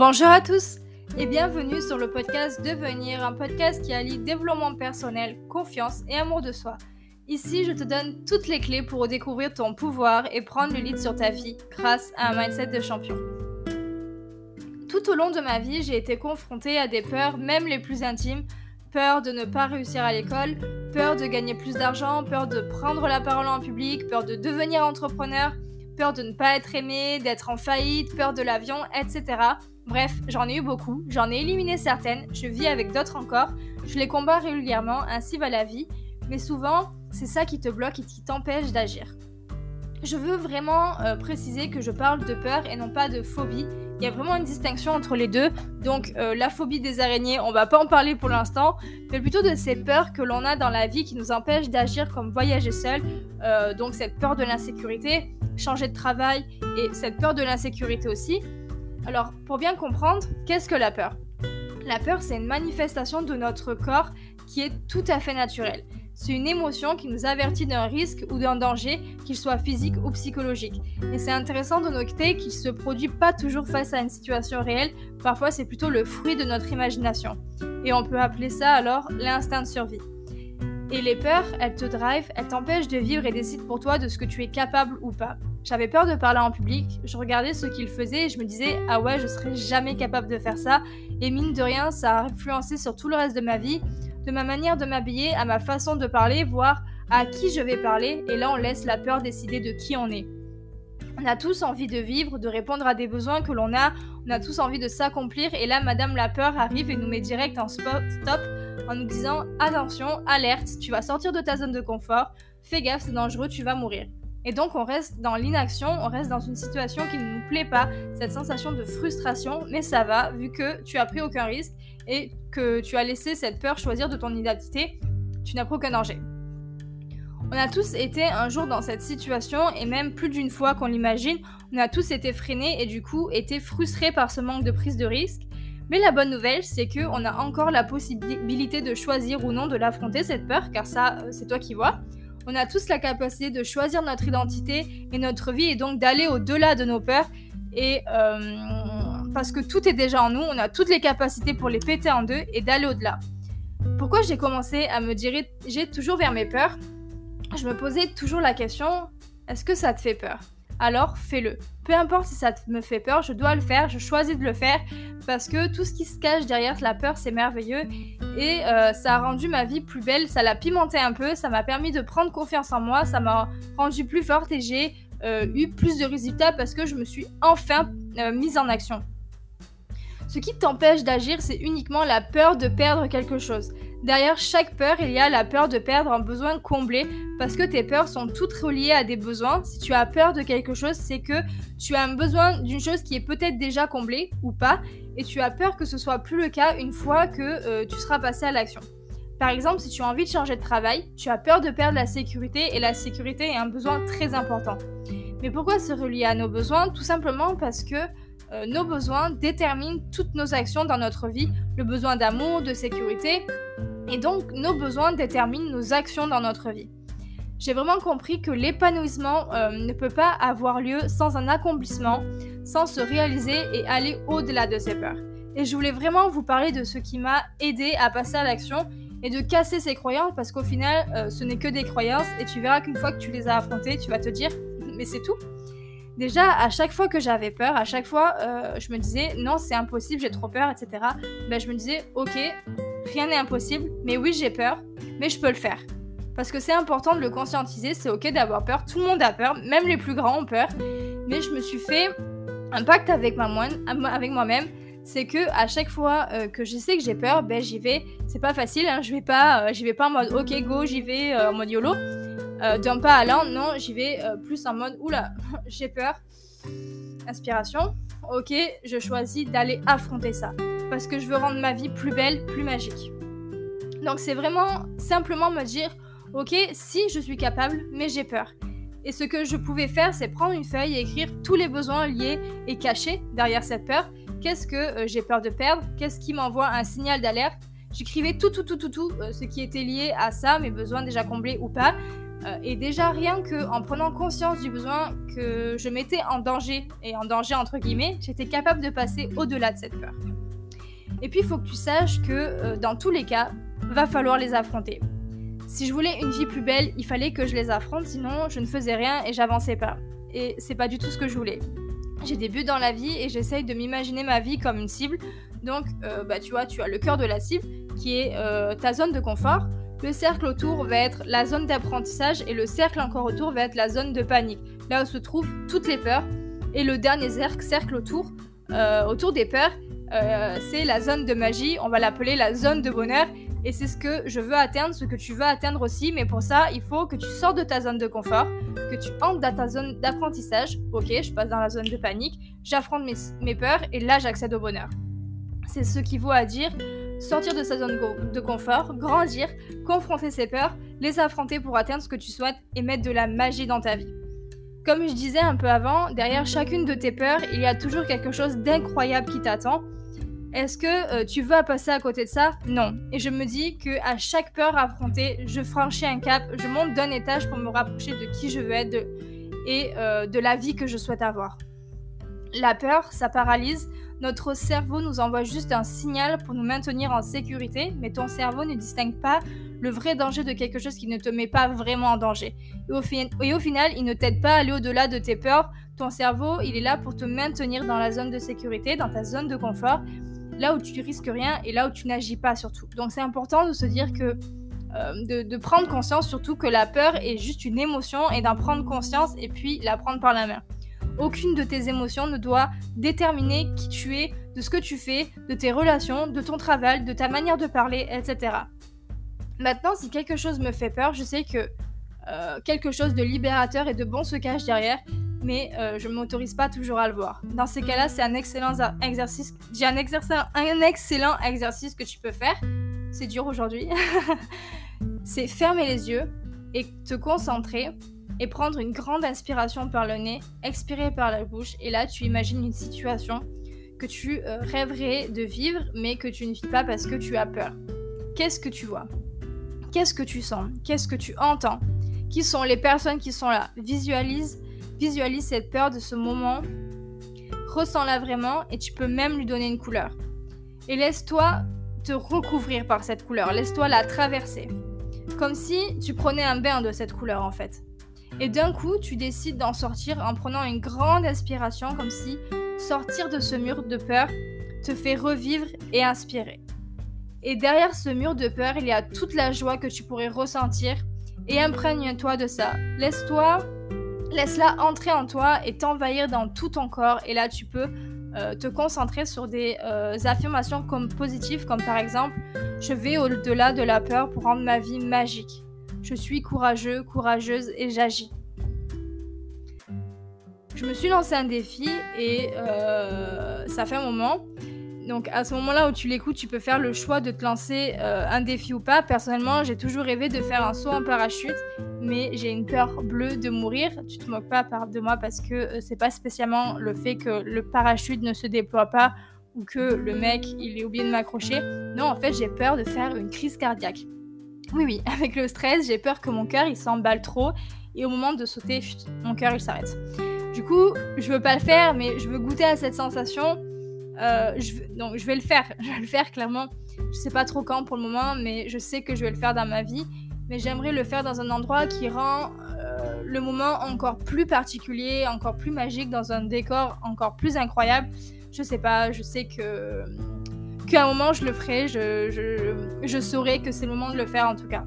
Bonjour à tous et bienvenue sur le podcast Devenir, un podcast qui allie développement personnel, confiance et amour de soi. Ici, je te donne toutes les clés pour découvrir ton pouvoir et prendre le lead sur ta vie grâce à un mindset de champion. Tout au long de ma vie, j'ai été confrontée à des peurs, même les plus intimes, peur de ne pas réussir à l'école, peur de gagner plus d'argent, peur de prendre la parole en public, peur de devenir entrepreneur, peur de ne pas être aimé, d'être en faillite, peur de l'avion, etc. Bref, j'en ai eu beaucoup, j'en ai éliminé certaines, je vis avec d'autres encore, je les combats régulièrement, ainsi va la vie, mais souvent, c'est ça qui te bloque et qui t'empêche d'agir. Je veux vraiment euh, préciser que je parle de peur et non pas de phobie. Il y a vraiment une distinction entre les deux. Donc euh, la phobie des araignées, on va pas en parler pour l'instant, mais plutôt de ces peurs que l'on a dans la vie qui nous empêchent d'agir comme voyager seul. Euh, donc cette peur de l'insécurité, changer de travail et cette peur de l'insécurité aussi. Alors, pour bien comprendre, qu'est-ce que la peur? La peur, c'est une manifestation de notre corps qui est tout à fait naturelle. C'est une émotion qui nous avertit d'un risque ou d'un danger, qu'il soit physique ou psychologique. Et c'est intéressant de noter qu'il ne se produit pas toujours face à une situation réelle, parfois c'est plutôt le fruit de notre imagination. Et on peut appeler ça alors l'instinct de survie. Et les peurs, elles te drivent, elles t'empêchent de vivre et décident pour toi de ce que tu es capable ou pas. J'avais peur de parler en public, je regardais ce qu'ils faisaient et je me disais ah ouais, je serais jamais capable de faire ça. Et mine de rien, ça a influencé sur tout le reste de ma vie, de ma manière de m'habiller, à ma façon de parler, voire à qui je vais parler. Et là, on laisse la peur décider de qui on est. On a tous envie de vivre, de répondre à des besoins que l'on a, on a tous envie de s'accomplir et là Madame la peur arrive et nous met direct en stop en nous disant attention, alerte, tu vas sortir de ta zone de confort, fais gaffe, c'est dangereux, tu vas mourir. Et donc on reste dans l'inaction, on reste dans une situation qui ne nous plaît pas, cette sensation de frustration, mais ça va vu que tu as pris aucun risque et que tu as laissé cette peur choisir de ton identité, tu n'as pris aucun danger. On a tous été un jour dans cette situation et même plus d'une fois qu'on l'imagine, on a tous été freinés et du coup été frustrés par ce manque de prise de risque. Mais la bonne nouvelle, c'est qu'on a encore la possibilité de choisir ou non de l'affronter cette peur, car ça, euh, c'est toi qui vois. On a tous la capacité de choisir notre identité et notre vie et donc d'aller au-delà de nos peurs. Et euh, parce que tout est déjà en nous, on a toutes les capacités pour les péter en deux et d'aller au-delà. Pourquoi j'ai commencé à me diriger toujours vers mes peurs? Je me posais toujours la question, est-ce que ça te fait peur? Alors fais-le. Peu importe si ça me fait peur, je dois le faire, je choisis de le faire parce que tout ce qui se cache derrière la peur, c'est merveilleux et euh, ça a rendu ma vie plus belle, ça l'a pimenté un peu, ça m'a permis de prendre confiance en moi, ça m'a rendu plus forte et j'ai euh, eu plus de résultats parce que je me suis enfin euh, mise en action. Ce qui t'empêche d'agir, c'est uniquement la peur de perdre quelque chose. Derrière chaque peur, il y a la peur de perdre un besoin comblé parce que tes peurs sont toutes reliées à des besoins. Si tu as peur de quelque chose, c'est que tu as un besoin d'une chose qui est peut-être déjà comblée ou pas et tu as peur que ce soit plus le cas une fois que euh, tu seras passé à l'action. Par exemple, si tu as envie de changer de travail, tu as peur de perdre la sécurité et la sécurité est un besoin très important. Mais pourquoi se relier à nos besoins? Tout simplement parce que euh, nos besoins déterminent toutes nos actions dans notre vie. Le besoin d'amour, de sécurité, et donc, nos besoins déterminent nos actions dans notre vie. J'ai vraiment compris que l'épanouissement euh, ne peut pas avoir lieu sans un accomplissement, sans se réaliser et aller au-delà de ses peurs. Et je voulais vraiment vous parler de ce qui m'a aidé à passer à l'action et de casser ces croyances parce qu'au final, euh, ce n'est que des croyances et tu verras qu'une fois que tu les as affrontées, tu vas te dire, mais c'est tout. Déjà, à chaque fois que j'avais peur, à chaque fois, euh, je me disais, non, c'est impossible, j'ai trop peur, etc. Ben, je me disais, ok, rien n'est impossible, mais oui, j'ai peur, mais je peux le faire. Parce que c'est important de le conscientiser, c'est ok d'avoir peur, tout le monde a peur, même les plus grands ont peur. Mais je me suis fait un pacte avec, ma avec moi-même, c'est que à chaque fois euh, que je sais que j'ai peur, ben j'y vais. C'est pas facile, hein, je vais pas, euh, vais pas en mode ok go, j'y vais euh, en mode yolo, d'un pas à l'un. Non, j'y vais plus en mode oula, j'ai peur. Inspiration. Ok, je choisis d'aller affronter ça parce que je veux rendre ma vie plus belle, plus magique. Donc c'est vraiment simplement me dire, ok, si je suis capable, mais j'ai peur. Et ce que je pouvais faire, c'est prendre une feuille et écrire tous les besoins liés et cachés derrière cette peur. Qu'est-ce que euh, j'ai peur de perdre? Qu'est-ce qui m'envoie un signal d'alerte? J'écrivais tout, tout, tout, tout, tout, euh, ce qui était lié à ça, mes besoins déjà comblés ou pas. Euh, et déjà, rien que en prenant conscience du besoin que je mettais en danger, et en danger entre guillemets, j'étais capable de passer au-delà de cette peur. Et puis, il faut que tu saches que euh, dans tous les cas, va falloir les affronter. Si je voulais une vie plus belle, il fallait que je les affronte, sinon je ne faisais rien et j'avançais pas. Et c'est pas du tout ce que je voulais. J'ai des buts dans la vie et j'essaye de m'imaginer ma vie comme une cible. Donc, euh, bah, tu vois, tu as le cœur de la cible qui est ta zone de confort. Le cercle autour va être la zone d'apprentissage et le cercle encore autour va être la zone de panique, là où se trouvent toutes les peurs. Et le dernier cercle autour, euh, autour des peurs, euh, c'est la zone de magie, on va l'appeler la zone de bonheur. Et c'est ce que je veux atteindre, ce que tu veux atteindre aussi. Mais pour ça, il faut que tu sors de ta zone de confort, que tu entres dans ta zone d'apprentissage. Ok, je passe dans la zone de panique, j'affronte mes, mes peurs et là j'accède au bonheur. C'est ce qui vaut à dire sortir de sa zone de confort, grandir, confronter ses peurs, les affronter pour atteindre ce que tu souhaites et mettre de la magie dans ta vie. Comme je disais un peu avant, derrière chacune de tes peurs, il y a toujours quelque chose d'incroyable qui t'attend. Est-ce que euh, tu veux passer à côté de ça? Non. Et je me dis que à chaque peur affrontée, je franchis un cap, je monte d'un étage pour me rapprocher de qui je veux être et euh, de la vie que je souhaite avoir. La peur, ça paralyse, notre cerveau nous envoie juste un signal pour nous maintenir en sécurité, mais ton cerveau ne distingue pas le vrai danger de quelque chose qui ne te met pas vraiment en danger. Et au, final, il ne t'aide pas à aller au-delà de tes peurs. Ton cerveau, il est là pour te maintenir dans la zone de sécurité, dans ta zone de confort, là où tu risques rien et là où tu n'agis pas surtout. Donc c'est important de se dire que euh, de, prendre conscience surtout que la peur est juste une émotion et d'en prendre conscience et puis la prendre par la main. Aucune de tes émotions ne doit déterminer qui tu es, de ce que tu fais, de tes relations, de ton travail, de ta manière de parler, etc. Maintenant, si quelque chose me fait peur, je sais que euh, quelque chose de libérateur et de bon se cache derrière, mais euh, je ne m'autorise pas toujours à le voir. Dans ces cas-là, c'est un excellent exercice. J'ai un, un excellent exercice que tu peux faire. C'est dur aujourd'hui. c'est fermer les yeux et te concentrer et prendre une grande inspiration par le nez, expirer par la bouche, et là tu imagines une situation que tu euh, rêverais de vivre, mais que tu ne vis pas parce que tu as peur. Qu'est-ce que tu vois? Qu'est-ce que tu sens? Qu'est-ce que tu entends? Qui sont les personnes qui sont là? Visualise, visualise cette peur de ce moment, ressens-la vraiment, et tu peux même lui donner une couleur. Et laisse-toi te recouvrir par cette couleur, laisse-toi la traverser. Comme si tu prenais un bain de cette couleur en fait. Et d'un coup, tu décides d'en sortir en prenant une grande aspiration, comme si sortir de ce mur de peur te fait revivre et inspirer. Et derrière ce mur de peur, il y a toute la joie que tu pourrais ressentir et imprègne-toi de ça. Laisse-toi, laisse-la entrer en toi et t'envahir dans tout ton corps. Et là, tu peux euh, te concentrer sur des euh, affirmations comme positives, comme par exemple, je vais au-delà de la peur pour rendre ma vie magique. Je suis courageux, courageuse et j'agis. Je me suis lancé un défi et euh, ça fait un moment. Donc à ce moment-là où tu l'écoutes, tu peux faire le choix de te lancer euh, un défi ou pas. Personnellement, j'ai toujours rêvé de faire un saut en parachute, mais j'ai une peur bleue de mourir. Tu te moques pas de moi parce que euh, c'est pas spécialement le fait que le parachute ne se déploie pas ou que le mec il ait oublié de m'accrocher. Non, en fait, j'ai peur de faire une crise cardiaque. Oui, oui, avec le stress, j'ai peur que mon cœur il s'emballe trop et au moment de sauter, mon cœur il s'arrête. Du coup, je veux pas le faire, mais je veux goûter à cette sensation. Euh, je donc je vais le faire, je vais le faire clairement. Je sais pas trop quand pour le moment, mais je sais que je vais le faire dans ma vie. Mais j'aimerais le faire dans un endroit qui rend euh, le moment encore plus particulier, encore plus magique, dans un décor encore plus incroyable. Je sais pas, je sais que qu'à un moment je le ferai, je, je, je saurai que c'est le moment de le faire en tout cas.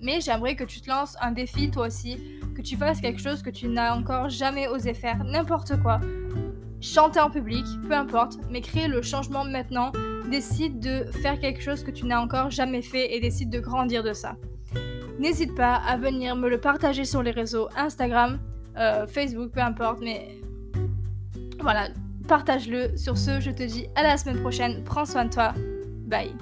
Mais j'aimerais que tu te lances un défi toi aussi, que tu fasses quelque chose que tu n'as encore jamais osé faire, n'importe quoi. Chanter en public, peu importe, mais créer le changement maintenant. Décide de faire quelque chose que tu n'as encore jamais fait et décide de grandir de ça. N'hésite pas à venir me le partager sur les réseaux Instagram, euh, Facebook, peu importe, mais voilà, partage-le. Sur ce, je te dis à la semaine prochaine. Prends soin de toi. Bye.